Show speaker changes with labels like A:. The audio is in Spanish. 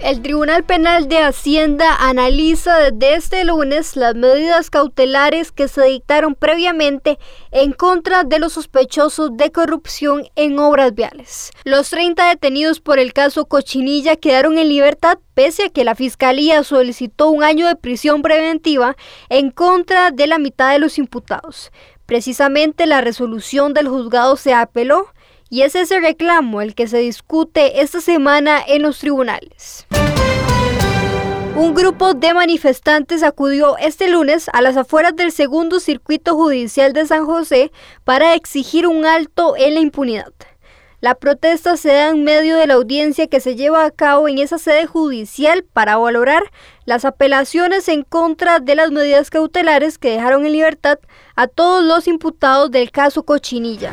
A: El Tribunal Penal de Hacienda analiza desde este lunes las medidas cautelares que se dictaron previamente en contra de los sospechosos de corrupción en obras viales. Los 30 detenidos por el caso Cochinilla quedaron en libertad pese a que la Fiscalía solicitó un año de prisión preventiva en contra de la mitad de los imputados. Precisamente la resolución del juzgado se apeló y es ese reclamo el que se discute esta semana en los tribunales. Un grupo de manifestantes acudió este lunes a las afueras del segundo circuito judicial de San José para exigir un alto en la impunidad. La protesta se da en medio de la audiencia que se lleva a cabo en esa sede judicial para valorar las apelaciones en contra de las medidas cautelares que dejaron en libertad a todos los imputados del caso Cochinilla.